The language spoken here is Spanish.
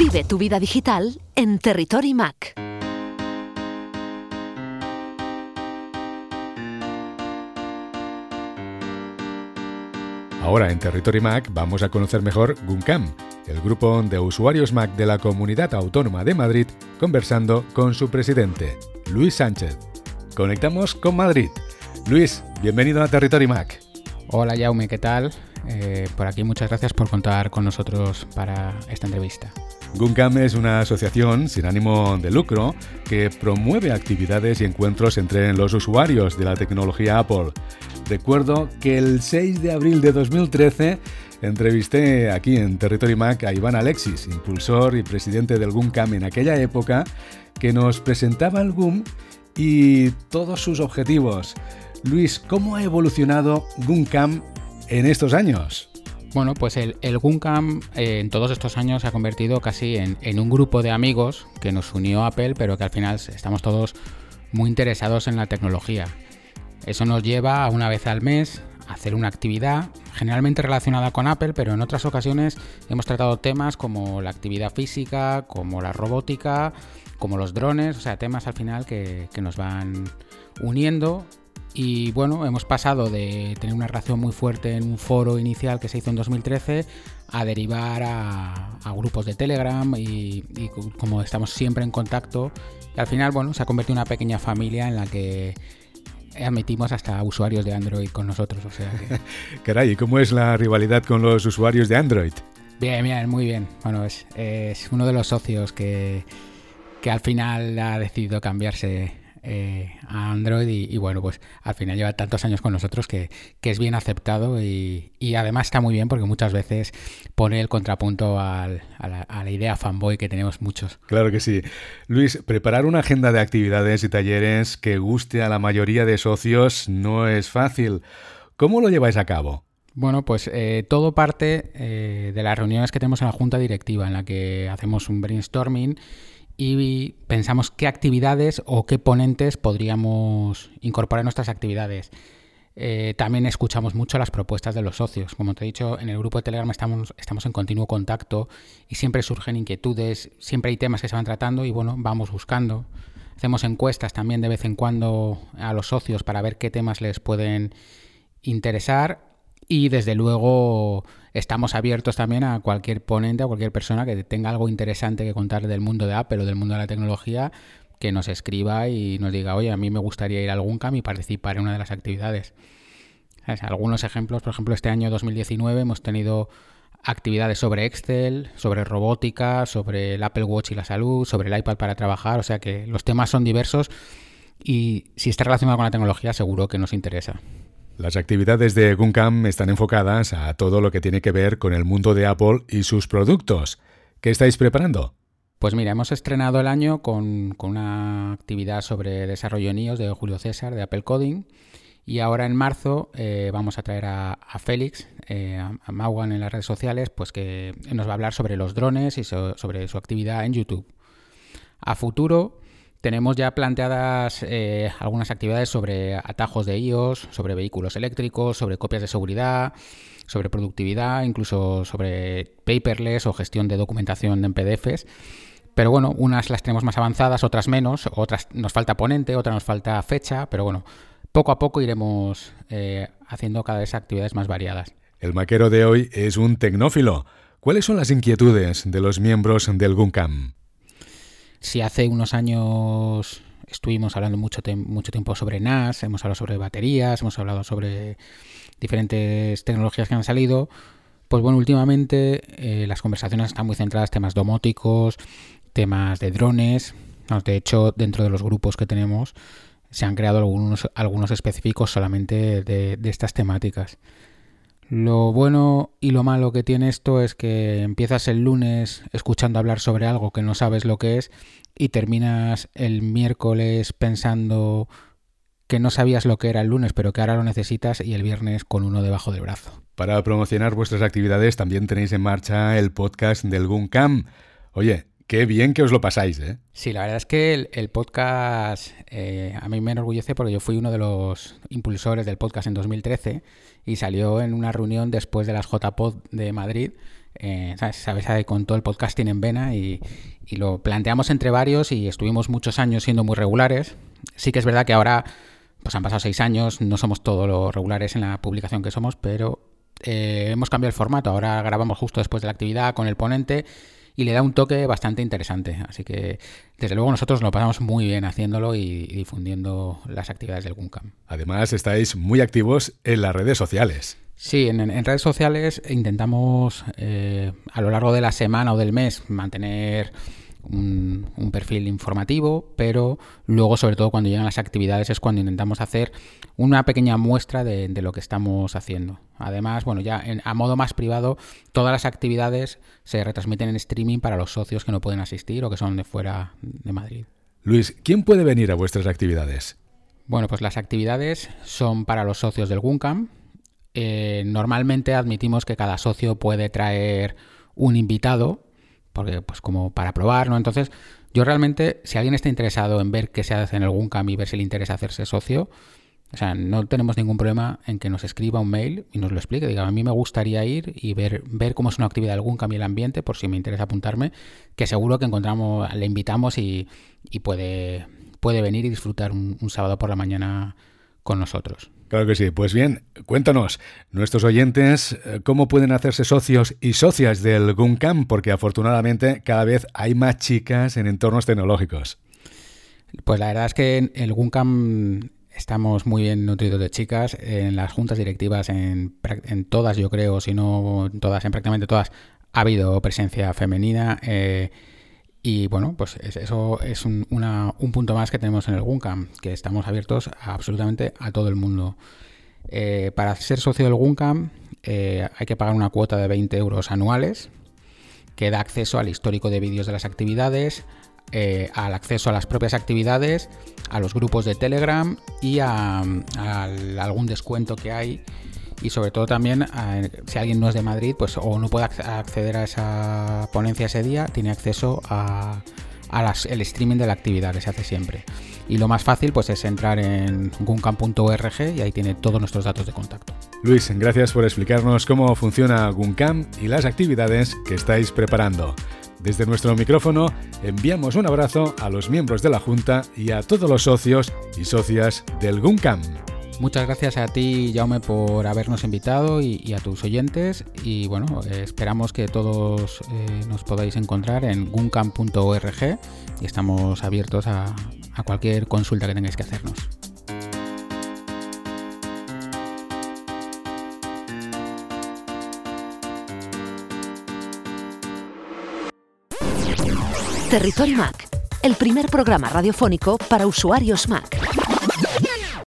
Vive tu vida digital en Territory Mac. Ahora en Territory Mac vamos a conocer mejor GUNCAM, el grupo de usuarios Mac de la Comunidad Autónoma de Madrid, conversando con su presidente, Luis Sánchez. Conectamos con Madrid. Luis, bienvenido a Territory Mac. Hola Jaume, ¿qué tal? Eh, por aquí muchas gracias por contar con nosotros para esta entrevista. GUNCAM es una asociación sin ánimo de lucro que promueve actividades y encuentros entre los usuarios de la tecnología Apple. Recuerdo que el 6 de abril de 2013 entrevisté aquí en Territory Mac a Iván Alexis, impulsor y presidente del GUNCAM en aquella época, que nos presentaba el GUM y todos sus objetivos. Luis, ¿cómo ha evolucionado GUNCAM en estos años? Bueno, pues el, el GUNCAM eh, en todos estos años se ha convertido casi en, en, un grupo de amigos que nos unió a Apple, pero que al final estamos todos muy interesados en la tecnología. Eso nos lleva a una vez al mes a hacer una actividad generalmente relacionada con Apple, pero en otras ocasiones hemos tratado temas como la actividad física, como la robótica, como los drones, o sea, temas al final que, que nos van uniendo y bueno, hemos pasado de tener una relación muy fuerte en un foro inicial que se hizo en 2013 a derivar a, a grupos de Telegram y, y, como estamos siempre en contacto, y al final, bueno, se ha convertido en una pequeña familia en la que admitimos hasta usuarios de Android con nosotros. O sea que... Caray, ¿cómo es la rivalidad con los usuarios de Android? Bien, bien, muy bien. Bueno, es, es uno de los socios que, que al final ha decidido cambiarse eh, a Android y, y, bueno, pues al final lleva tantos años con nosotros que, que es bien aceptado y, y, además está muy bien porque muchas veces pone el contrapunto al, a, la, a, la, idea fanboy que tenemos muchos. Claro que sí. Luis, preparar una agenda de actividades y talleres que guste a la mayoría de socios no es fácil. ¿Cómo lo lleváis a cabo? Bueno, pues eh, todo parte eh, de las reuniones que tenemos en la junta directiva, en la que hacemos un brainstorming y pensamos qué actividades o qué ponentes podríamos incorporar en nuestras actividades. Eh, también escuchamos mucho las propuestas de los socios. Como te he dicho, en el grupo de Telegram estamos, estamos en continuo contacto y siempre surgen inquietudes, siempre hay temas que se van tratando y bueno, vamos buscando. Hacemos encuestas también de vez en cuando a los socios para ver qué temas les pueden interesar y desde luego estamos abiertos también a cualquier ponente, a cualquier persona que tenga algo interesante que contar del mundo de Apple o del mundo de la tecnología, que nos escriba y nos diga, oye, a mí me gustaría ir a algún CAM y participar en una de las actividades. Algunos ejemplos, por ejemplo, este año 2019 hemos tenido actividades sobre Excel, sobre robótica, sobre el Apple Watch y la salud, sobre el iPad para trabajar, o sea que los temas son diversos y si está relacionado con la tecnología seguro que nos interesa. Las actividades de GUNCAM están enfocadas a todo lo que tiene que ver con el mundo de Apple y sus productos. ¿Qué estáis preparando? Pues mira, hemos estrenado el año con, con una actividad sobre desarrollo en iOS de Julio César de Apple Coding. Y ahora en marzo eh, vamos a traer a, a Félix, eh, a, a en las redes sociales, pues que nos va a hablar sobre los drones y so, sobre su actividad en YouTube. A futuro tenemos ya planteadas eh, algunas actividades sobre atajos de iOS, sobre vehículos eléctricos, sobre copias de seguridad, sobre productividad, incluso sobre paperless o gestión de documentación en PDFs. Pero bueno, unas las tenemos más avanzadas, otras menos, otras nos falta ponente, otras nos falta fecha, pero bueno, poco a poco iremos eh, haciendo cada vez actividades más variadas. El maquero de hoy es un tecnófilo. ¿Cuáles son las inquietudes de los miembros del GUNCAM? Si hace unos años estuvimos hablando mucho, mucho tiempo sobre NAS, hemos hablado sobre baterías, hemos hablado sobre diferentes tecnologías que han salido, pues bueno, últimamente eh, las conversaciones están muy centradas en temas domóticos, temas de drones. De hecho, dentro de los grupos que tenemos se han creado algunos, algunos específicos solamente de, de estas temáticas. Lo bueno y lo malo que tiene esto es que empiezas el lunes escuchando hablar sobre algo que no sabes lo que es y terminas el miércoles pensando que no sabías lo que era el lunes, pero que ahora lo necesitas y el viernes con uno debajo del brazo. Para promocionar vuestras actividades también tenéis en marcha el podcast del GUNCAM. Oye, Qué bien que os lo pasáis, ¿eh? Sí, la verdad es que el, podcast eh, a mí me enorgullece porque yo fui uno de los impulsores del podcast en 2013 y salió en una reunión después de las JPod de Madrid eh, ¿sabes? con todo el podcasting en vena y, y lo planteamos entre varios y estuvimos muchos años siendo muy regulares. Sí que es verdad que ahora pues han pasado seis años, no somos todos los regulares en la publicación que somos, pero eh, hemos cambiado el formato. Ahora grabamos justo después de la actividad con el ponente y le da un toque bastante interesante. Así que, desde luego, nosotros lo pasamos muy bien haciéndolo y, difundiendo las actividades del GUNCAM. Además, estáis muy activos en las redes sociales. Sí, en, redes sociales intentamos eh, a lo largo de la semana o del mes mantener un, perfil informativo, pero luego, sobre todo cuando llegan las actividades, es cuando intentamos hacer una pequeña muestra de, lo que estamos haciendo. Además, bueno, ya a modo más privado, todas las actividades se retransmiten en streaming para los socios que no pueden asistir o que son de fuera de Madrid. Luis, ¿quién puede venir a vuestras actividades? Bueno, pues las actividades son para los socios del GUNCAM. Eh, normalmente admitimos que cada socio puede traer un invitado porque pues como para probar, ¿no? Entonces, yo realmente, si alguien está interesado en ver qué se hace en el GUNCAM y ver si le interesa hacerse socio, o sea, no tenemos ningún problema en que nos escriba un mail y nos lo explique. Diga, a mí me gustaría ir y ver, ver cómo es una actividad del GUNCAM y el ambiente, por si me interesa apuntarme, que seguro que encontramos, le invitamos y, puede, puede venir y disfrutar un sábado por la mañana con nosotros. Claro que sí. Pues bien, cuéntanos, nuestros oyentes, eh, cómo pueden hacerse socios y socias del GUNCAM, porque afortunadamente cada vez hay más chicas en entornos tecnológicos. Pues la verdad es que en el GUNCAM estamos muy bien nutridos de chicas. En las juntas directivas, en, todas, yo creo, si no en todas, en prácticamente todas, ha habido presencia femenina. Eh, y bueno, pues eso es un, punto más que tenemos en el GUNCAM, que estamos abiertos absolutamente a todo el mundo. Eh, para ser socio del GUNCAM eh, hay que pagar una cuota de 20 euros anuales, que da acceso al histórico de vídeos de las actividades, eh, al acceso a las propias actividades, a los grupos de Telegram y a algún descuento que hay y sobre todo también si alguien no es de Madrid pues o no puede acceder a esa ponencia ese día, tiene acceso a, el streaming de la actividad que se hace siempre. Y lo más fácil pues es entrar en guncam.org y ahí tiene todos nuestros datos de contacto. Luis, gracias por explicarnos cómo funciona Guncam y las actividades que estáis preparando. Desde nuestro micrófono enviamos un abrazo a los miembros de la Junta y a todos los socios y socias del GUNCAM. Muchas gracias a ti, Jaume, por habernos invitado y, a tus oyentes. Y bueno, esperamos que todos eh, nos podáis encontrar en guncam.org y estamos abiertos a, cualquier consulta que tengáis que hacernos. Territory Mac, el primer programa radiofónico para usuarios Mac.